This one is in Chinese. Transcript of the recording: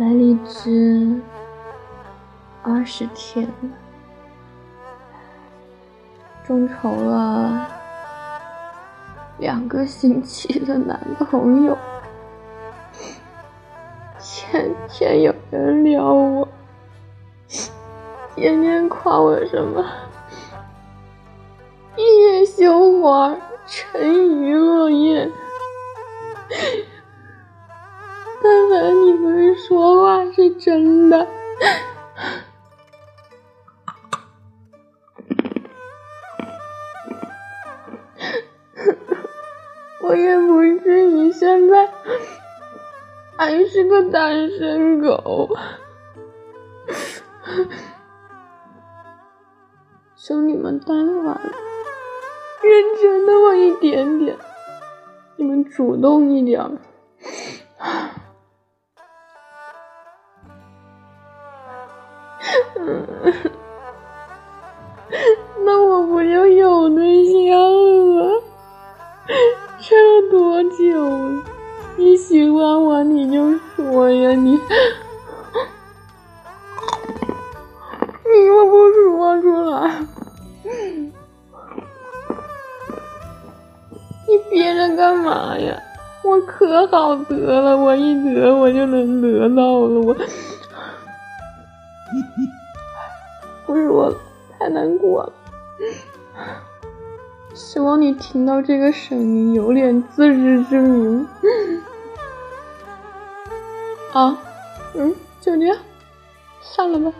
来荔枝二十天了，众筹了两个星期的男朋友，天天有人撩我，天天夸我什么夜羞花，沉鱼落雁。是真的，我也不至于现在还是个单身狗。求你们但凡认真那么一点点，你们主动一点。那我不就有对象了？这要多久？你喜欢我你就说呀，你你又不说出来，你憋着干嘛呀？我可好得了，我一得我就能得到了，我。不是我太难过了，希望你听到这个声音有点自知之明。啊，嗯，就这样，散了吧。